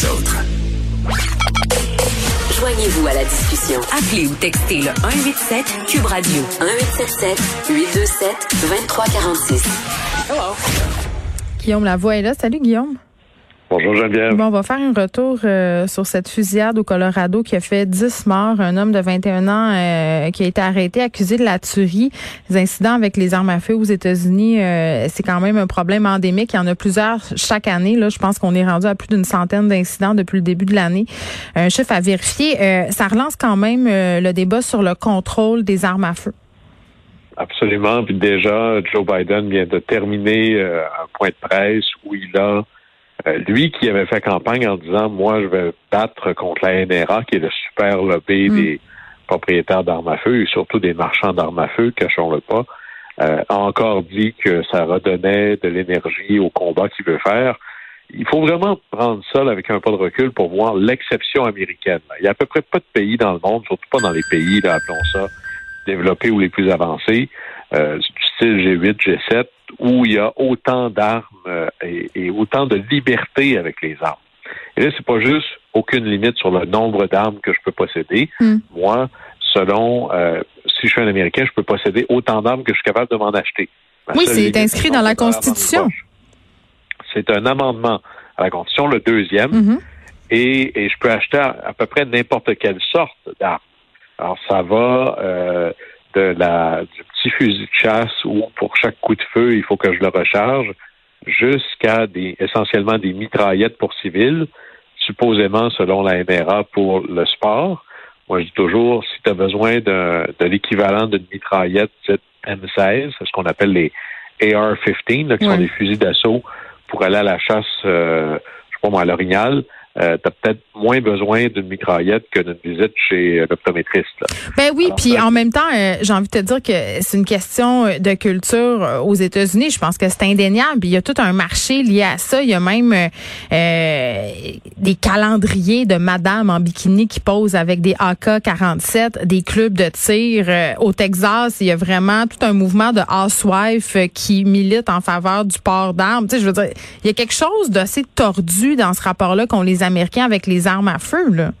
les autres. Joignez-vous à la discussion. Appelez ou textez le 187 Cube Radio 1877 827 2346. Hello. Guillaume Lavoie est là. Salut Guillaume. Bonjour Geneviève. Bon, on va faire un retour euh, sur cette fusillade au Colorado qui a fait 10 morts. Un homme de 21 ans euh, qui a été arrêté, accusé de la tuerie. Les incidents avec les armes à feu aux États-Unis, euh, c'est quand même un problème endémique. Il y en a plusieurs chaque année. Là, je pense qu'on est rendu à plus d'une centaine d'incidents depuis le début de l'année. Un chiffre à vérifier. ça relance quand même le débat sur le contrôle des armes à feu. Absolument. Puis déjà, Joe Biden vient de terminer un point de presse où il a euh, lui qui avait fait campagne en disant moi je vais battre contre la NRA qui est le super lobby mm. des propriétaires d'armes à feu et surtout des marchands d'armes à feu, cachons-le pas, euh, a encore dit que ça redonnait de l'énergie au combat qu'il veut faire. Il faut vraiment prendre ça avec un pas de recul pour voir l'exception américaine. Il y a à peu près pas de pays dans le monde, surtout pas dans les pays, là, appelons ça, développés ou les plus avancés, euh, du style G8, G7, où il y a autant d'armes euh, et, autant de liberté avec les armes. Et là, c'est pas juste aucune limite sur le nombre d'armes que je peux posséder. Hmm. Moi, selon euh, si je suis un Américain, je peux posséder autant d'armes que je suis capable de m'en acheter. oui, c'est inscrit dans la Constitution. C'est un amendement à la Constitution, le deuxième, mm-hmm. et, je peux acheter à, peu près n'importe quelle sorte d'armes. Alors, ça va euh, de la, du petit fusil de chasse où pour chaque coup de feu, il faut que je le recharge, jusqu'à des essentiellement des mitraillettes pour civils, supposément selon la NRA pour le sport. Moi, je dis toujours, si tu as besoin de, l'équivalent d'une mitraillette M16, ce qu'on appelle les AR-15, qui sont des fusils d'assaut pour aller à la chasse, euh, je sais pas moi, à l'orignal, euh, tu as peut-être moins besoin d'une que d'une visite chez l'optométriste. Ben oui, puis en même temps, euh, j'ai envie de te dire que c'est une question de culture euh, aux États-Unis. Je pense que c'est indéniable. Il y a tout un marché lié à ça. Il y a même des calendriers de madame en bikini qui posent avec des AK-47, des clubs de tir. au Texas, il y a vraiment tout un mouvement de housewives qui milite en faveur du port d'armes. Tu sais, je veux dire, il y a quelque chose d'assez tordu dans ce rapport-là qu'on les Américains avec les armes à feu, là.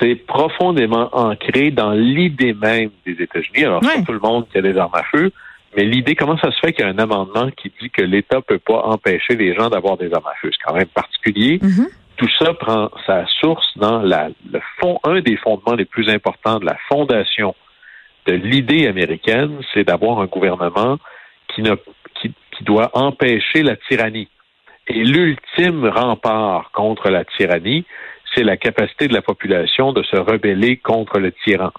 C'est profondément ancré dans l'idée même des États-Unis. Alors, pas tout le monde qui a des armes à feu, mais l'idée, comment ça se fait qu'il y a un amendement qui dit que l'État peut pas empêcher les gens d'avoir des armes à feu? C'est quand même particulier. Mm-hmm. Tout ça prend sa source dans la, le fond, un des fondements les plus importants de la fondation de l'idée américaine, c'est d'avoir un gouvernement qui, ne, qui doit empêcher la tyrannie. Et l'ultime rempart contre la tyrannie, c'est la capacité de la population de se rebeller contre le tyran.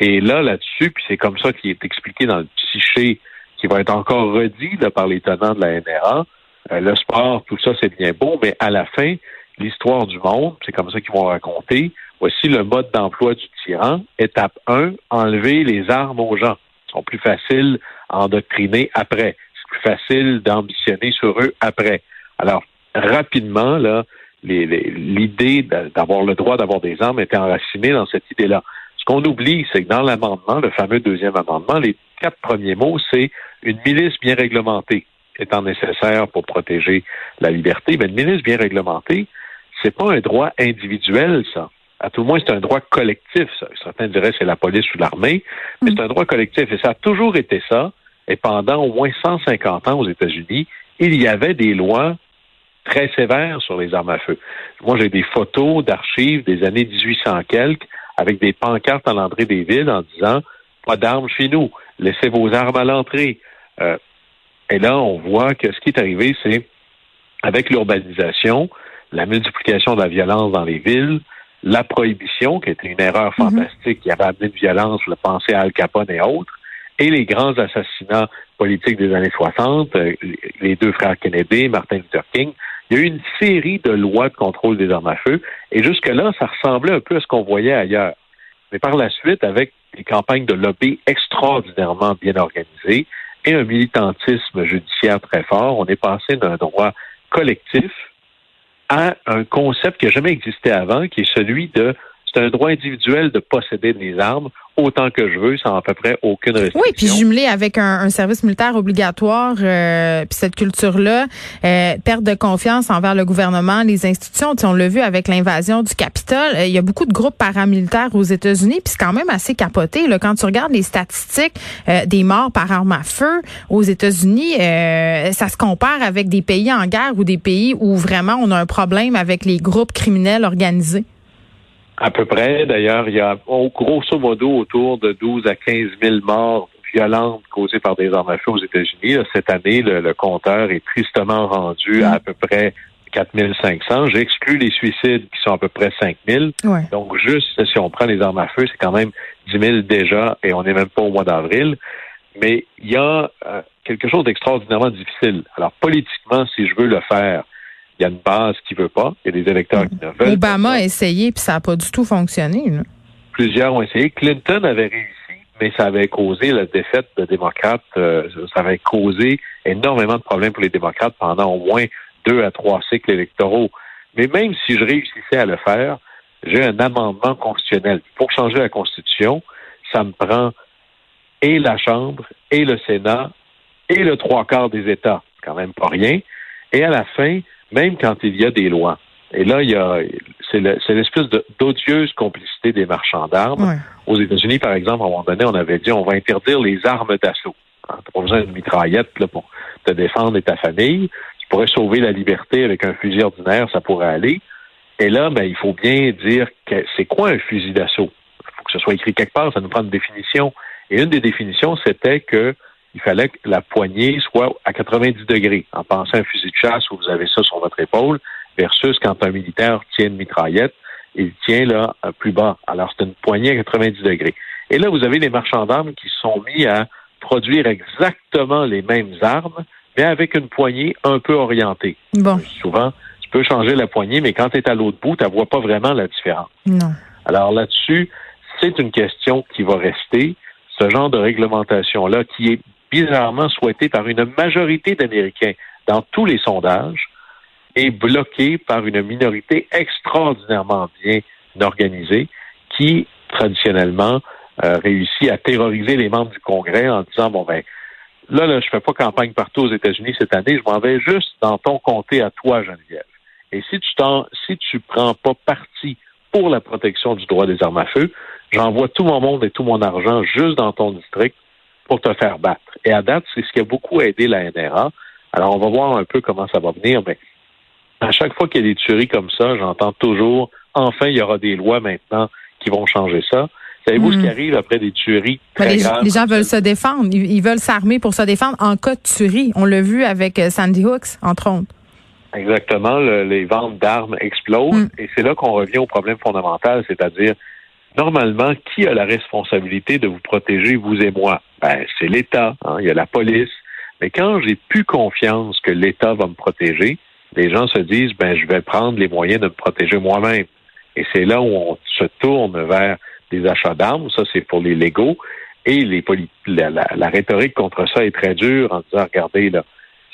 Et là, là-dessus, puis c'est comme ça qu'il est expliqué dans le psyché qui va être encore redit par les tenants de la NRA, euh, le sport, tout ça, c'est bien beau, mais à la fin, l'histoire du monde, c'est comme ça qu'ils vont raconter, voici le mode d'emploi du tyran. Étape 1, enlever les armes aux gens. Ils sont plus faciles à endoctriner après. C'est plus facile d'ambitionner sur eux après. Alors, rapidement, là, l'idée d'avoir le droit d'avoir des armes était enracinée dans cette idée-là. Ce qu'on oublie, c'est que dans l'amendement, le fameux deuxième amendement, les quatre premiers mots, c'est une milice bien réglementée étant nécessaire pour protéger la liberté. Mais une milice bien réglementée, c'est pas un droit individuel, ça. À tout le moins, c'est un droit collectif. Ça. Certains diraient c'est la police ou l'armée, mais mm. c'est un droit collectif. Et ça a toujours été ça. Et pendant au moins 150 ans aux États-Unis, il y avait des lois très sévère sur les armes à feu. Moi, j'ai des photos d'archives des années 1800 quelques avec des pancartes à l'entrée des villes en disant pas d'armes chez nous, laissez vos armes à l'entrée. Euh, et là, on voit que ce qui est arrivé, c'est avec l'urbanisation, la multiplication de la violence dans les villes, la prohibition, qui était une erreur mhm. fantastique, qui avait amené de violence, le pensée à Al Capone et autres, et les grands assassinats politiques des années 60, euh, les deux frères Kennedy, Martin Luther King, il y a eu une série de lois de contrôle des armes à feu, et jusque-là, ça ressemblait un peu à ce qu'on voyait ailleurs. Mais par la suite, avec des campagnes de lobby extraordinairement bien organisées et un militantisme judiciaire très fort, on est passé d'un droit collectif à un concept qui n'a jamais existé avant, qui est celui de c'est un droit individuel de posséder des armes autant que je veux sans à peu près aucune restriction. Oui, puis jumelé avec un, service militaire obligatoire, euh, puis cette culture-là, euh, perte de confiance envers le gouvernement, les institutions. On l'a vu avec l'invasion du Capitole. Euh, il y a beaucoup de groupes paramilitaires aux États-Unis, puis c'est quand même assez capoté. Là, quand tu regardes les statistiques des morts par arme à feu aux États-Unis, ça se compare avec des pays en guerre ou des pays où vraiment on a un problème avec les groupes criminels organisés. À peu près. D'ailleurs, il y a grosso modo autour de 12 à 15 000 morts violentes causées par des armes à feu aux États-Unis. Cette année, le, compteur est tristement rendu à à peu près 4 500. J'exclus les suicides qui sont à peu près 5 000. Donc, juste si on prend les armes à feu, c'est quand même 10 000 déjà et on n'est même pas au mois d'avril. Mais il y a euh, quelque chose d'extraordinairement difficile. Alors, politiquement, si je veux le faire, y a une base qui veut pas, il y a des électeurs qui ne veulent Obama a essayé, puis ça n'a pas du tout fonctionné. Plusieurs ont essayé. Clinton avait réussi, mais ça avait causé la défaite de démocrates. Euh, ça avait causé énormément de problèmes pour les démocrates pendant au moins deux à trois cycles électoraux. Mais même si je réussissais à le faire, j'ai un amendement constitutionnel. Pour changer la Constitution, ça me prend et la Chambre, et le Sénat, et le trois quarts des États. C'est quand même pas rien. Et à la fin, même quand il y a des lois. Et là, il y a c'est l'espèce d'odieuse complicité des marchands d'armes. Aux États-Unis, par exemple, à un moment donné, on avait dit on va interdire les armes d'assaut. Hein, tu pas besoin d'une mitraillette là, pour te défendre et ta famille. Tu pourrais sauver la liberté avec un fusil ordinaire, ça pourrait aller. Et là, ben, il faut bien dire que c'est quoi un fusil d'assaut? Il faut que ce soit écrit quelque part, ça nous prend une définition. Et une des définitions, c'était que il fallait que la poignée soit à 90 degrés. En pensant à un fusil de chasse où vous avez ça sur votre épaule, versus quand un militaire tient une mitraillette, il tient là plus bas. Alors c'est une poignée à 90 degrés. Et là, vous avez les marchands d'armes qui sont mis à produire exactement les mêmes armes, mais avec une poignée un peu orientée. Bon. Souvent, tu peux changer la poignée, mais quand tu es à l'autre bout, tu ne vois pas vraiment la différence. Non. Alors là-dessus, c'est une question qui va rester. Ce genre de réglementation-là, qui est bizarrement souhaité par une majorité d'Américains dans tous les sondages et bloqué par une minorité extraordinairement bien organisée qui, traditionnellement, euh, réussit à terroriser les membres du Congrès en disant, bon, ben, là, là je fais pas campagne partout aux États-Unis cette année, je m'en vais juste dans ton comté à toi, Geneviève. Et si tu t'en, si tu prends pas parti pour la protection du droit des armes à feu, j'envoie tout mon monde et tout mon argent juste dans ton district pour te faire battre. Et à date, c'est ce qui a beaucoup aidé la NRA. Alors, on va voir un peu comment ça va venir, mais à chaque fois qu'il y a des tueries comme ça, j'entends toujours, enfin, il y aura des lois maintenant qui vont changer ça. Savez-vous ce qui hmm. arrive après des tueries très les, graves? Les gens veulent se défendre. Ils, veulent s'armer pour se défendre en cas de tuerie. On l'a vu avec euh, Sandy Hooks, entre autres. Exactement. les ventes d'armes explosent. Hmm. Et c'est là qu'on revient au problème fondamental, c'est-à-dire, normalement, qui a la responsabilité de vous protéger, vous et moi? Ben, c'est l'État, hein, il y a la police. Mais quand j'ai plus confiance que l'État va me protéger, les gens se disent, ben, je vais prendre les moyens de me protéger moi-même. Et c'est là où on se tourne vers des achats d'armes. Ça, c'est pour les légaux. Et les la, la, rhétorique contre ça est très dure en disant, regardez, là,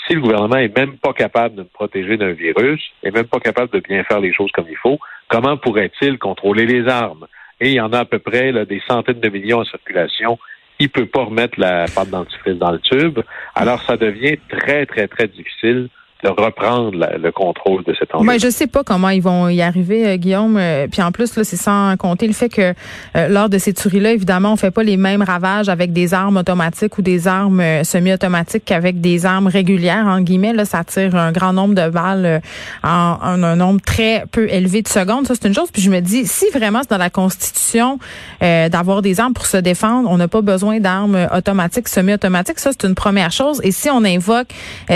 si le gouvernement est même pas capable de me protéger d'un virus, est même pas capable de bien faire les choses comme il faut, comment pourrait-il contrôler les armes? Et il y en a à peu près des centaines de millions en circulation il peut pas remettre la pâte dentifrice dans le tube. Alors, ça devient très, très, très difficile de reprendre le contrôle de cet enjeu. Moi, je sais pas comment ils vont y arriver, euh, Guillaume. Euh, puis en plus, là, c'est sans compter le fait que euh, lors de ces tueries-là, évidemment, on fait pas les mêmes ravages avec des armes automatiques ou des armes semi-automatiques qu'avec des armes régulières. En guillemets, là, ça tire un grand nombre de balles en, un nombre très peu élevé de secondes. Ça, c'est une chose. Puis je me dis, si vraiment c'est dans la Constitution d'avoir des armes pour se défendre, on n'a pas besoin d'armes automatiques, semi-automatiques. Ça, c'est une première chose. Et si on invoque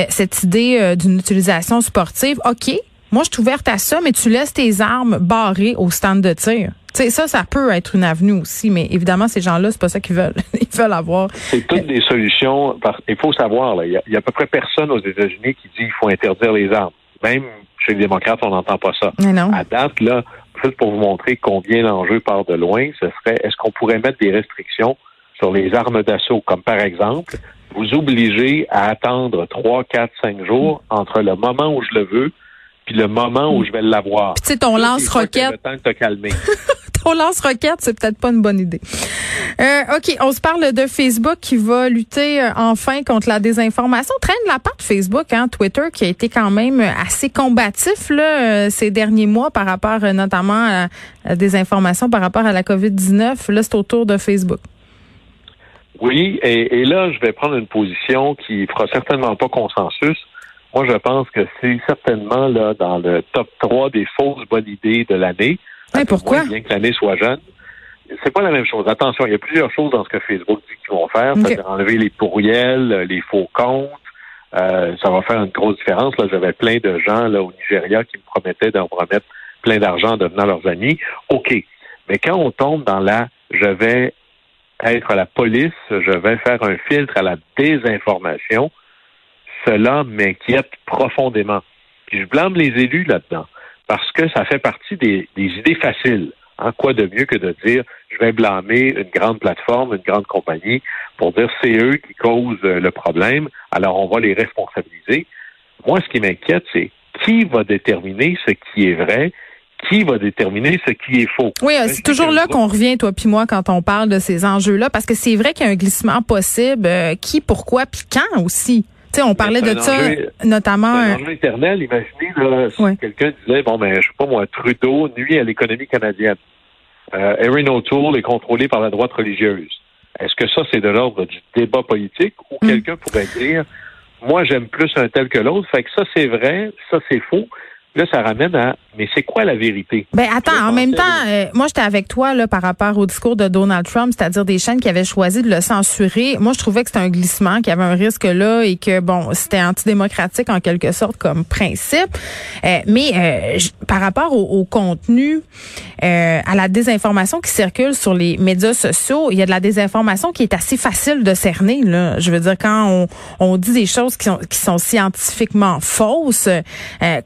cette idée d'une utilisation sportive, OK, moi, je suis ouverte à ça, mais tu laisses tes armes barrées au stand de tir. Tu sais, ça, ça peut être une avenue aussi, mais évidemment, ces gens-là, c'est pas ça qu'ils veulent. Ils veulent avoir. C'est toutes des solutions. Il faut savoir, il y, a à peu près personne aux États-Unis qui dit qu'il faut interdire les armes. Même chez les démocrates, on n'entend pas ça. non. À date, là, juste pour vous montrer combien l'enjeu part de loin, ce serait est-ce qu'on pourrait mettre des restrictions sur les armes d'assaut, comme par exemple, vous obligez à attendre 3, 4, 5 jours entre le moment où je le veux puis le moment où je vais l'avoir. Tu sais, ton lance-roquette. Le temps de te calmer. ton lance-roquette, c'est peut-être pas une bonne idée. Euh, OK, on se parle de Facebook qui va lutter euh, enfin contre la désinformation. Traîne la part de Facebook, hein, Twitter, qui a été quand même assez combatif là, euh, ces derniers mois par rapport notamment à la désinformation par rapport à la COVID-19. Là, c'est autour de Facebook. Oui, et, et, là, je vais prendre une position qui fera certainement pas consensus. Moi, je pense que c'est certainement là dans le top 3 des fausses bonnes idées de l'année. pourquoi? bien que l'année soit jeune. C'est pas la même chose. Attention, il y a plusieurs choses dans ce que Facebook dit qu'ils vont faire. C'est-à-dire enlever les pourriels, les faux comptes. Euh, ça va faire une grosse différence. Là, j'avais plein de gens là au Nigeria qui me promettaient d'en remettre plein d'argent en devenant leurs amis. OK. Mais quand on tombe dans la je vais être la police, je vais faire un filtre à la désinformation, cela m'inquiète profondément. Puis je blâme les élus là-dedans, parce que ça fait partie des, idées faciles. En hein, quoi de mieux que de dire je vais blâmer une grande plateforme, une grande compagnie pour dire c'est eux qui causent le problème, alors on va les responsabiliser. Moi, ce qui m'inquiète, c'est qui va déterminer ce qui est vrai qui va déterminer ce qui est faux. Oui, euh, c'est toujours là qu'on revient, toi puis moi, quand on parle de ces enjeux-là, parce que c'est vrai qu'il y a un glissement possible. Euh, qui, pourquoi, puis quand aussi. Tu sais, on parlait de ça, notamment. Un enjeu éternel. Imaginez, là, si quelqu'un disait, bon, ben, je sais pas moi, Trudeau nuit à l'économie canadienne. Euh, Erin O'Toole est contrôlé par la droite religieuse. Est-ce que ça, c'est de l'ordre du débat politique ou hmm. quelqu'un pourrait dire, moi, j'aime plus un tel que l'autre, fait que ça, c'est vrai, ça, c'est faux. Là, ça ramène à, mais c'est quoi la vérité? Ben attends, en même temps, euh, moi j'étais avec toi là par rapport au discours de Donald Trump, c'est-à-dire des chaînes qui avaient choisi de le censurer. Moi, je trouvais que c'était un glissement, qu'il y avait un risque là et que bon, c'était antidémocratique en quelque sorte comme principe. Euh, mais euh, par rapport au, contenu, à la désinformation qui circule sur les médias sociaux, il y a de la désinformation qui est assez facile de cerner. Là, je veux dire quand on, on dit des choses qui sont, qui sont scientifiquement fausses,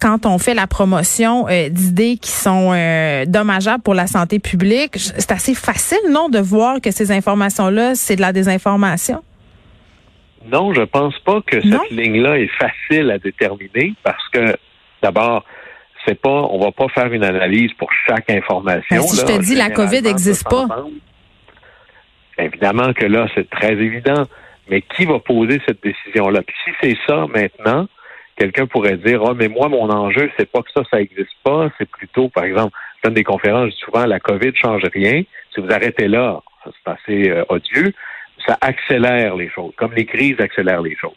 quand on fait la promotion euh, d'idées qui sont euh, dommageables pour la santé publique. C'est assez facile, non, de voir que ces informations-là, c'est de la désinformation? Non, je pense pas que cette ligne-là est facile à déterminer parce que, d'abord, c'est pas, on va pas faire une analyse pour chaque information. Ben, si je te dis la COVID n'existe pas. Évidemment que là, c'est très évident. Mais qui va poser cette décision-là? Puis si c'est ça maintenant, quelqu'un pourrait dire Ah, mais moi, mon enjeu, c'est pas que ça, ça n'existe pas, c'est plutôt, par exemple, je donne des conférences, souvent la COVID ne change rien. Si vous arrêtez là, c'est assez euh, odieux, ça accélère les choses, comme les crises accélèrent les choses.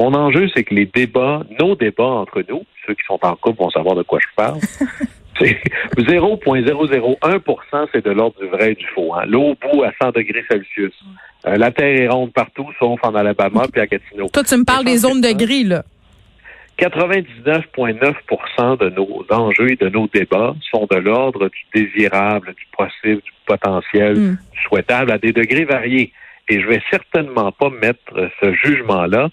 Mon enjeu, c'est que les débats, nos débats entre nous, ceux qui sont en couple vont savoir de quoi je parle, c'est 0,001% c'est de l'ordre du vrai et du faux. Hein. L'eau bout à 100 degrés Celsius. Euh, la Terre est ronde partout, sauf en Alabama puis à Gatineau. Toi, tu me parles des zones de gris, là. 99,9% de nos enjeux et de nos débats sont de l'ordre du désirable, du possible, du potentiel, hmm. du souhaitable à des degrés variés. Et je vais certainement pas mettre ce jugement-là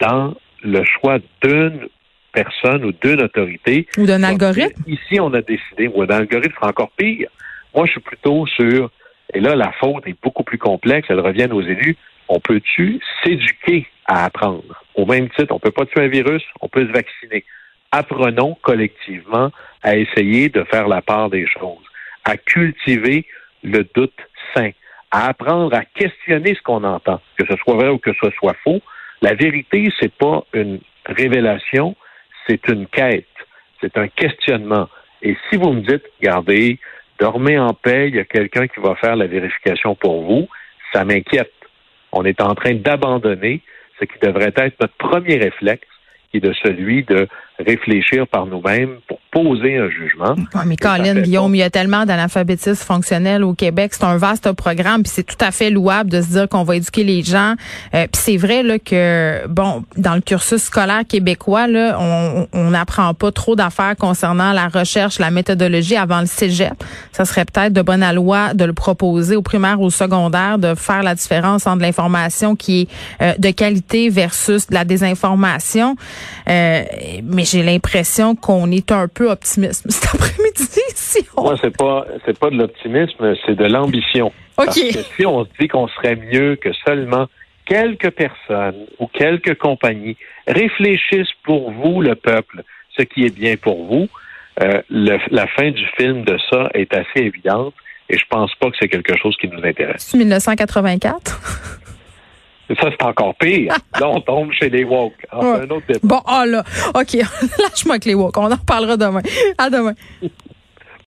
dans le choix d'une personne ou d'une autorité. Ou d'un algorithme. Ici, on a décidé, ou d'un algorithme, c'est encore pire. Moi, je suis plutôt sur, et là, la faute est beaucoup plus complexe, elle revient aux élus. On peut-tu s'éduquer à apprendre? Au même titre, on peut pas tuer un virus, on peut se vacciner. Apprenons collectivement à essayer de faire la part des choses, à cultiver le doute sain, à apprendre à questionner ce qu'on entend, que ce soit vrai ou que ce soit faux. La vérité, c'est pas une révélation, c'est une quête, c'est un questionnement. Et si vous me dites, regardez, dormez en paix, il y a quelqu'un qui va faire la vérification pour vous, ça m'inquiète. On est en train d'abandonner ce qui devrait être notre premier réflexe, qui est de celui de réfléchir par nous-mêmes pour poser un jugement. mais Colin, Guillaume, il y a tellement d'analphabétisme fonctionnel au Québec. C'est un vaste programme, puis c'est tout à fait louable de se dire qu'on va éduquer les gens. Euh, puis c'est vrai là que, bon, dans le cursus scolaire québécois, là, on n'apprend pas trop d'affaires concernant la recherche, la méthodologie avant le cégep. Ça serait peut-être de bonne loi de le proposer au primaire ou au secondaire, de faire la différence entre l'information qui est euh, de qualité versus de la désinformation. Euh, mais j'ai l'impression qu'on est un peu optimiste cet après-midi. Si Moi, c'est pas c'est pas de l'optimisme, c'est de l'ambition. Parce que si on se dit qu'on serait mieux que seulement quelques personnes ou quelques compagnies réfléchissent pour vous, le peuple, ce qui est bien pour vous, euh, la fin du film de ça est assez évidente. Et je pense pas que c'est quelque chose qui nous intéresse. 1984? Ça, c'est encore pire. là, on tombe chez les woke. Ah, un autre Bon, ah là, OK. Lâche-moi avec les woke. On en reparlera demain. À demain.